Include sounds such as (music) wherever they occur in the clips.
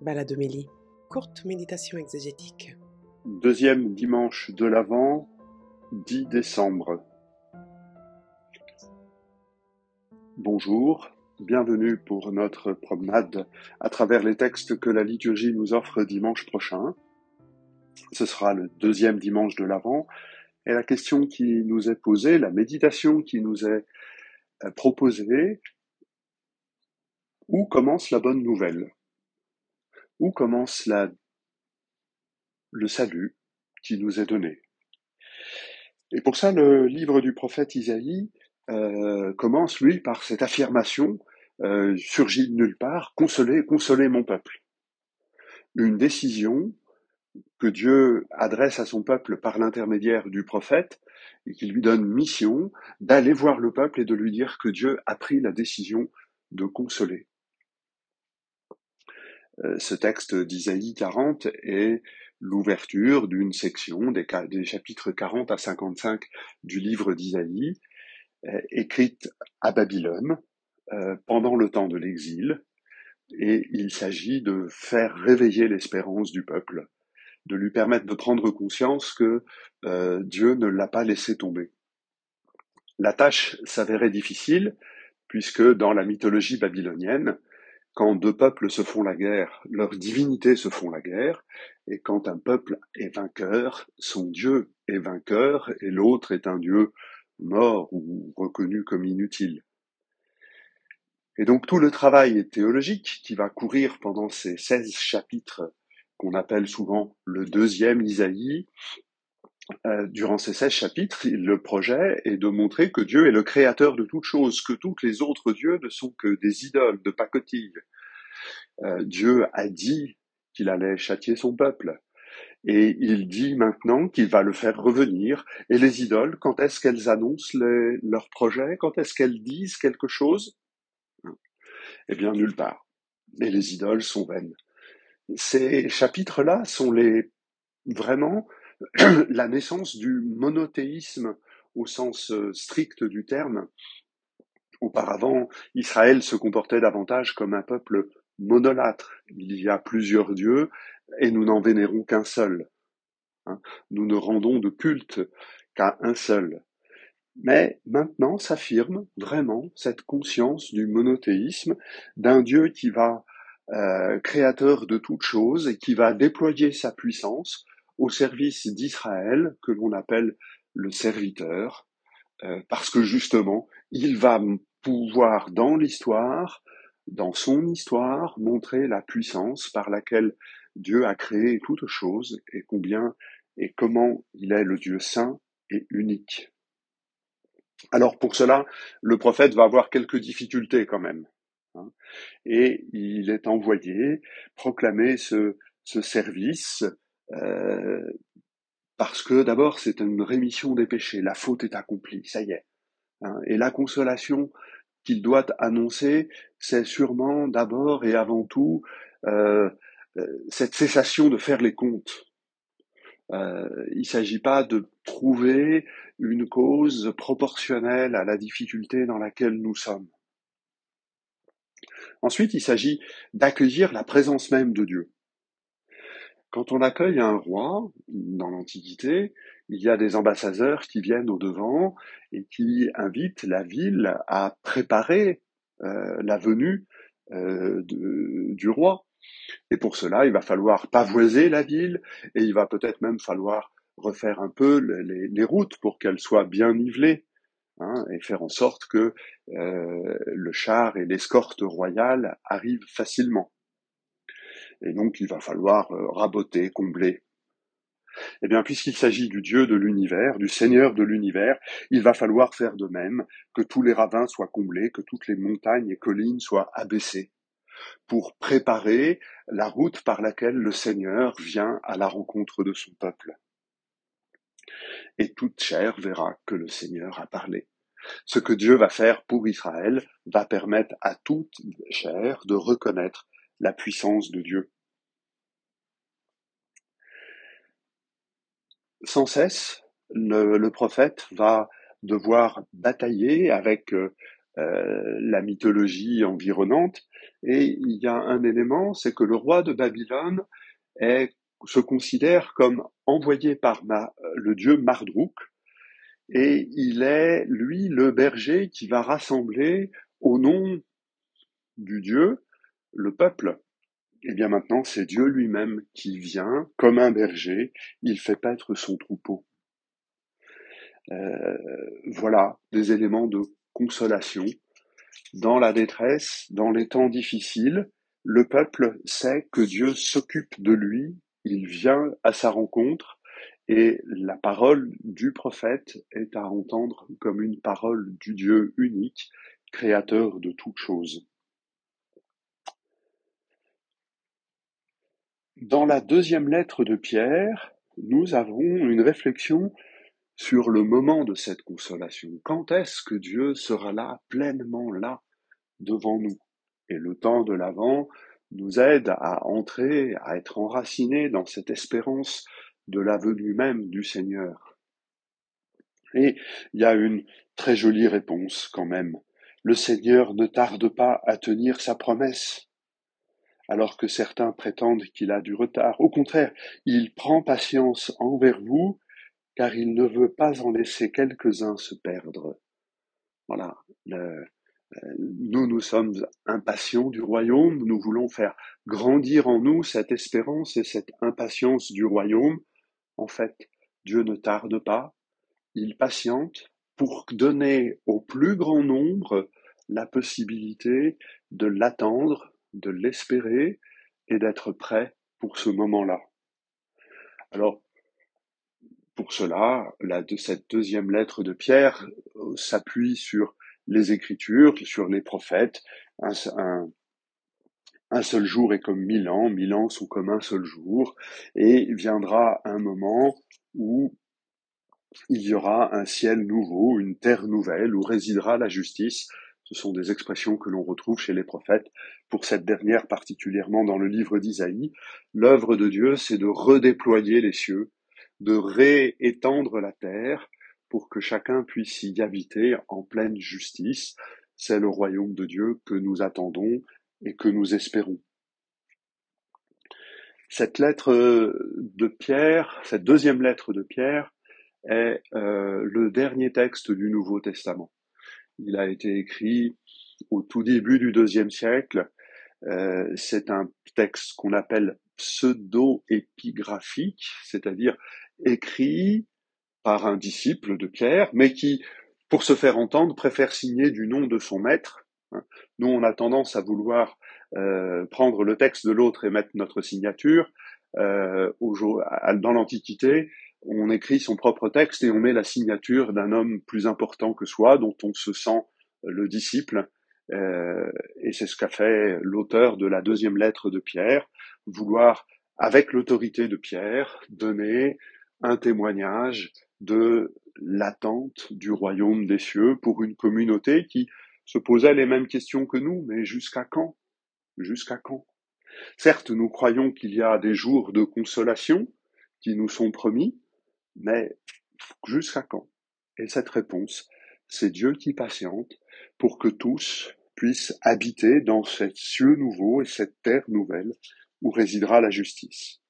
Baladomélie, courte méditation exégétique. Deuxième dimanche de l'Avent, 10 décembre. Bonjour, bienvenue pour notre promenade à travers les textes que la liturgie nous offre dimanche prochain. Ce sera le deuxième dimanche de l'Avent et la question qui nous est posée, la méditation qui nous est euh, proposée, où commence la bonne nouvelle? Où commence la, le salut qui nous est donné? Et pour ça, le livre du prophète Isaïe euh, commence, lui, par cette affirmation euh, surgit de nulle part, consoler, consoler mon peuple. Une décision que Dieu adresse à son peuple par l'intermédiaire du prophète et qui lui donne mission d'aller voir le peuple et de lui dire que Dieu a pris la décision de consoler. Euh, ce texte d'Isaïe 40 est l'ouverture d'une section des, chapitres 40 à 55 du livre d'Isaïe, euh, écrite à Babylone euh, pendant le temps de l'exil, et il s'agit de faire réveiller l'espérance du peuple, de lui permettre de prendre conscience que Dieu ne l'a pas laissé tomber. La tâche s'avérait difficile, puisque dans la mythologie babylonienne, quand deux peuples se font la guerre, leurs divinités se font la guerre, et quand un peuple est vainqueur, son Dieu est vainqueur, et l'autre est un Dieu mort ou reconnu comme inutile. Et donc tout le travail théologique qui va courir pendant ces 16 chapitres qu'on appelle souvent le deuxième Isaïe, euh, durant ces 16 chapitres, le projet est de montrer que Dieu est le créateur de toutes choses, que toutes les autres dieux ne sont que des idoles de pacotille. Euh, Dieu a dit qu'il allait châtier son peuple. Et il dit maintenant qu'il va le faire revenir. Et les idoles, quand est-ce qu'elles annoncent leurs projets? Quand est-ce qu'elles disent quelque chose? Eh bien, nulle part. Et les idoles sont vaines. Ces chapitres-là sont les vraiment (clears throat) la naissance du monothéisme au sens euh, strict du terme. Auparavant, Israël se comportait davantage comme un peuple monolâtre. Il y a plusieurs dieux et nous n'en vénérons qu'un seul. Hein. Nous ne rendons de culte qu'à un seul. Mais maintenant s'affirme vraiment cette conscience du monothéisme, d'un Dieu qui va euh, créateur de toutes choses et qui va déployer sa puissance au service d'Israël, que l'on appelle le serviteur, euh, parce que justement, il va pouvoir dans l'histoire, dans son histoire, montrer la puissance par laquelle Dieu a créé toutes choses et combien et comment il est le Dieu saint et unique. Alors pour cela, le prophète va avoir quelques difficultés quand même. Hein, et il est envoyé proclamer ce, ce service euh, parce que d'abord c'est une rémission des péchés, la faute est accomplie, ça y est. Hein. et la consolation qu'il doit annoncer, c'est sûrement d'abord et avant tout euh, euh cette cessation de faire les comptes. Il ne s'agit pas de trouver une cause proportionnelle à la difficulté dans laquelle nous sommes. Ensuite, il s'agit d'accueillir la présence même de Dieu. Quand on accueille un roi dans l'Antiquité, il y a des ambassadeurs qui viennent au devant et qui invitent la ville à préparer euh, la venue euh, du roi. Et pour cela, il va falloir pavoiser la ville et il va peut-être même falloir refaire un peu les, routes pour qu'elles soient bien nivelées hein, et faire en sorte que euh, le char et l'escorte royale arrivent facilement. Et donc, il va falloir euh, raboter, combler. Eh bien, puisqu'il s'agit du Dieu de l'univers, du Seigneur de l'univers, il va falloir faire de même, que tous les ravins soient comblés, que toutes les montagnes et collines soient abaissées, pour préparer la route par laquelle le Seigneur vient à la rencontre de son peuple. Et toute chair verra que le Seigneur a parlé. Ce que Dieu va faire pour Israël va permettre à toute chair de reconnaître la puissance de Dieu. Sans cesse, le, prophète va devoir batailler avec euh, euh, la mythologie environnante. Et il y a un élément, c'est que le roi de Babylone se considère comme envoyé par le dieu Mardruk, et il est, lui, le berger qui va rassembler au nom du Dieu le peuple. Et bien maintenant, c'est Dieu lui-même qui vient, comme un berger, il fait paître son troupeau. Euh, voilà des éléments de consolation. Dans la détresse, dans les temps difficiles, le peuple sait que Dieu s'occupe de lui, il vient à sa rencontre, et la parole du prophète est à entendre comme une parole du Dieu unique, créateur de toutes choses. Dans la deuxième lettre de Pierre, nous avons une réflexion sur le moment de cette consolation. Quand est-ce que Dieu sera là, pleinement là, devant nous? Et le temps de l'Avent nous aide à entrer, à être enracinés dans cette espérance de la venue même du Seigneur. Et il y a une très jolie réponse quand même. Le Seigneur ne tarde pas à tenir sa promesse, alors que certains prétendent qu'il a du retard. Au contraire, il prend patience envers vous, car il ne veut pas en laisser quelques-uns se perdre. Voilà. Euh, nous, nous sommes impatients du royaume, nous voulons faire grandir en nous cette espérance et cette impatience du royaume, en fait, Dieu ne tarde pas, il patiente pour donner au plus grand nombre la possibilité de l'attendre, de l'espérer et d'être prêt pour ce moment-là. Alors, pour cela, la, de cette deuxième lettre de Pierre euh, s'appuie sur les Écritures, sur les prophètes, un, un seul jour est comme mille ans, mille ans sont comme un seul jour, et viendra un moment où il y aura un ciel nouveau, une terre nouvelle, où résidera la justice. Ce sont des expressions que l'on retrouve chez les prophètes, pour cette dernière particulièrement dans le livre d'Isaïe. L'œuvre de Dieu, c'est de redéployer les cieux, de réétendre la terre, pour que chacun puisse y habiter en pleine justice. C'est le royaume de Dieu que nous attendons et que nous espérons. Cette lettre de Pierre, cette deuxième lettre de Pierre, est euh, le dernier texte du Nouveau Testament. Il a été écrit au tout début du deuxième siècle. Euh, c'est un texte qu'on appelle pseudo-épigraphique, c'est-à-dire écrit par un disciple de Pierre, mais qui, pour se faire entendre, préfère signer du nom de son maître. Nous, on a tendance à vouloir euh, prendre le texte de l'autre et mettre notre signature. Euh, dans l'Antiquité, on écrit son propre texte et on met la signature d'un homme plus important que soi, dont on se sent le disciple. Euh, et c'est ce qu'a fait l'auteur de la deuxième lettre de Pierre, vouloir, avec l'autorité de Pierre, donner un témoignage de l'attente du royaume des cieux pour une communauté qui se posaient les mêmes questions que nous, mais jusqu'à quand? Jusqu'à quand? Certes, nous croyons qu'il y a des jours de consolation qui nous sont promis, mais jusqu'à quand? Et cette réponse, c'est Dieu qui patiente pour que tous puissent habiter dans ces cieux nouveaux et cette terre nouvelle où résidera la justice.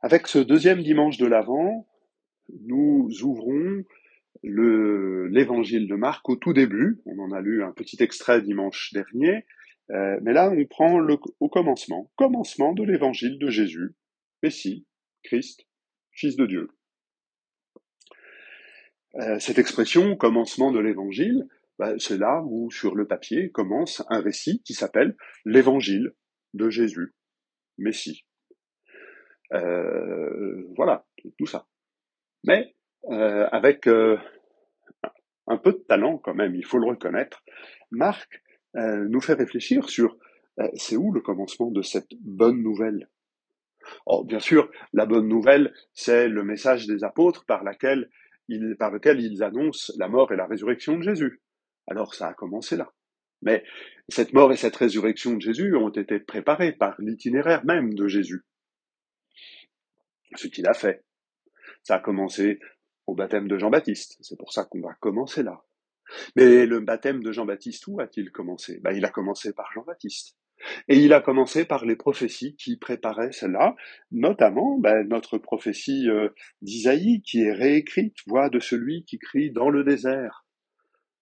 Avec ce deuxième dimanche de l'Avent, nous ouvrons l'évangile de Marc au tout début. On en a lu un petit extrait dimanche dernier. Euh, mais là, on prend le, au commencement, commencement de l'évangile de Jésus, Messie, Christ, Fils de Dieu. Euh, cette expression, commencement de l'évangile, bah, c'est là où sur le papier commence un récit qui s'appelle l'évangile de Jésus, Messie. Euh, voilà, tout ça. Mais euh, avec un peu de talent quand même, il faut le reconnaître, Marc nous fait réfléchir sur c'est où le commencement de cette bonne nouvelle? Oh, Bien sûr, la bonne nouvelle, c'est le message des apôtres par lequel ils annoncent la mort et la résurrection de Jésus. Alors ça a commencé là. Mais cette mort et cette résurrection de Jésus ont été préparées par l'itinéraire même de Jésus. Ce qu'il a fait. Ça a commencé au baptême de Jean-Baptiste. C'est pour ça qu'on va commencer là. Mais le baptême de Jean-Baptiste, où a-t-il commencé? Ben, Il a commencé par Jean-Baptiste. Et il a commencé par les prophéties qui préparaient cela, notamment ben, notre prophétie euh, d'Isaïe qui est réécrite, voix de celui qui crie dans le désert.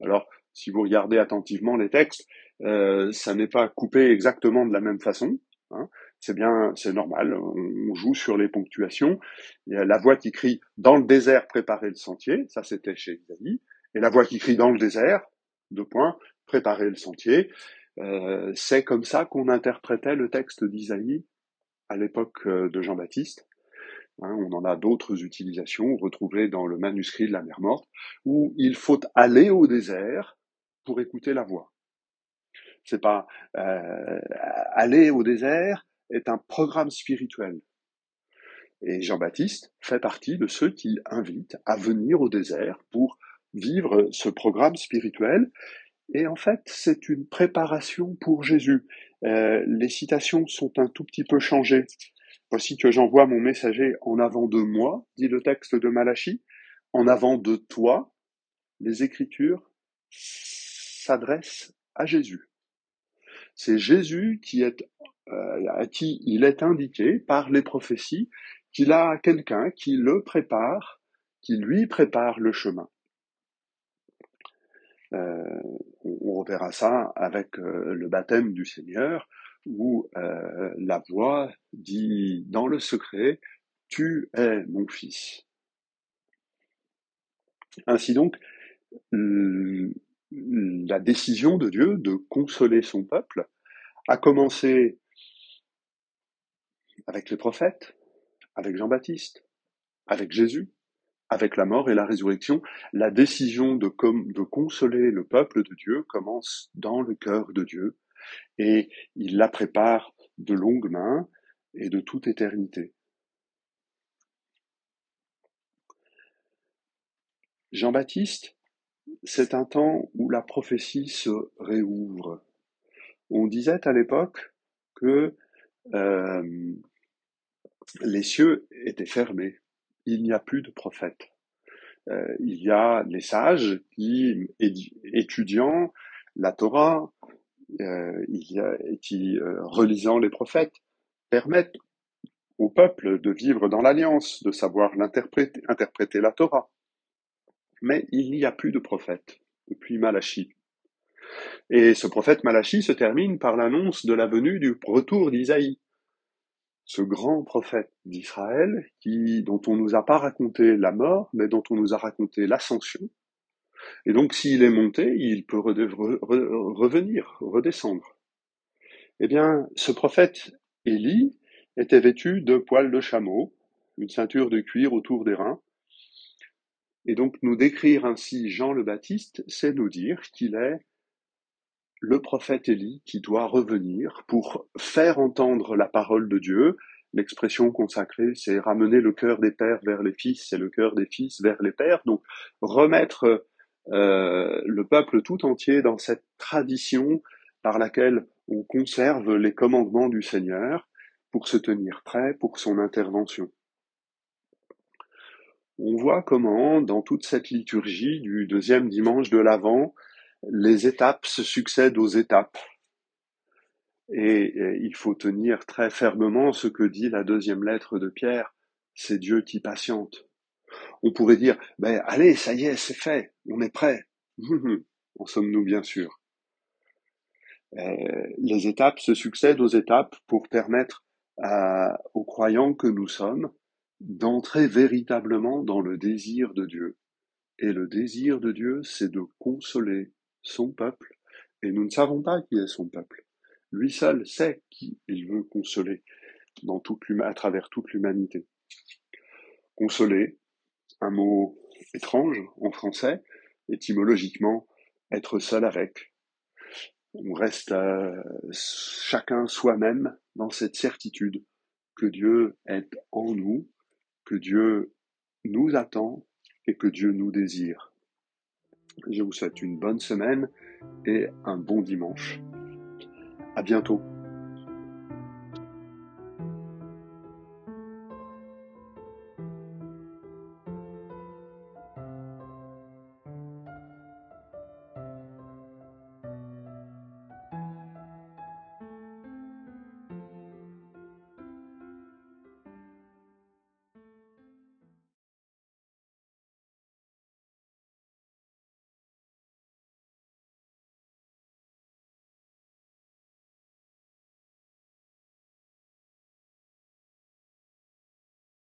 Alors, si vous regardez attentivement les textes, euh, ça n'est pas coupé exactement de la même façon. Hein. C'est bien, c'est normal. On, joue sur les ponctuations. Il y a la voix qui crie dans le désert, préparer le sentier. Ça, c'était chez Isaïe. Et la voix qui crie dans le désert, deux points, préparer le sentier. Euh, c'est comme ça qu'on interprétait le texte d'Isaïe à l'époque euh, de Jean-Baptiste. Hein, on en a d'autres utilisations retrouvées dans le manuscrit de la mer morte, où il faut aller au désert pour écouter la voix. C'est pas euh, aller au désert est un programme spirituel. Et Jean-Baptiste fait partie de ceux qui invitent à venir au désert pour vivre ce programme spirituel. Et en fait, c'est une préparation pour Jésus. Euh, les citations sont un tout petit peu changées. Voici que j'envoie mon messager en avant de moi, dit le texte de Malachie, en avant de toi. Les Écritures s'adressent à Jésus. C'est Jésus qui est, euh, à qui il est indiqué par les prophéties qu'il a quelqu'un qui le prépare, qui lui prépare le chemin. Euh, on, reverra ça avec euh, le baptême du Seigneur, où euh, la voix dit dans le secret, Tu es mon fils. Ainsi donc, la décision de Dieu de consoler son peuple a commencé avec les prophètes, avec Jean-Baptiste, avec Jésus, avec la mort et la résurrection, la décision de, consoler le peuple de Dieu commence dans le cœur de Dieu et il la prépare de longue main et de toute éternité. Jean-Baptiste, c'est un temps où la prophétie se réouvre. On disait à l'époque que euh, les cieux étaient fermés il n'y a plus de prophètes. Euh, il y a les sages qui, étudiant la Torah, euh, qui, euh, relisant les prophètes, permettent au peuple de vivre dans l'alliance, de savoir interpréter la Torah. Mais il n'y a plus de prophètes depuis Malachie. Et ce prophète Malachie se termine par l'annonce de la venue du retour d'Isaïe ce grand prophète d'Israël, qui, dont on nous a pas raconté la mort, mais dont on nous a raconté l'ascension. Et donc, s'il est monté, il peut revenir, redescendre. Eh bien, ce prophète Élie était vêtu de poils de chameau, une ceinture de cuir autour des reins. Et donc, nous décrire ainsi Jean le Baptiste, c'est nous dire qu'il est le prophète Élie qui doit revenir pour faire entendre la parole de Dieu. L'expression consacrée, c'est ramener le cœur des pères vers les fils et le cœur des fils vers les pères. Donc remettre euh, le peuple tout entier dans cette tradition par laquelle on conserve les commandements du Seigneur pour se tenir prêt pour son intervention. On voit comment, dans toute cette liturgie du deuxième dimanche de l'Avent, les étapes se succèdent aux étapes. Et, il faut tenir très fermement ce que dit la deuxième lettre de Pierre, c'est Dieu qui patiente. On pourrait dire, ben allez, ça y est, c'est fait, on est prêt. (laughs) en sommes-nous bien sûr euh, Les étapes se succèdent aux étapes pour permettre aux croyants que nous sommes d'entrer véritablement dans le désir de Dieu. Et le désir de Dieu, c'est de consoler, son peuple, et nous ne savons pas qui est son peuple. Lui seul sait qui il veut consoler dans toute à travers toute l'humanité. Consoler, un mot étrange en français, étymologiquement, être seul avec. On reste euh, chacun soi-même dans cette certitude que Dieu est en nous, que Dieu nous attend et que Dieu nous désire. Je vous souhaite une bonne semaine et un bon dimanche. À bientôt.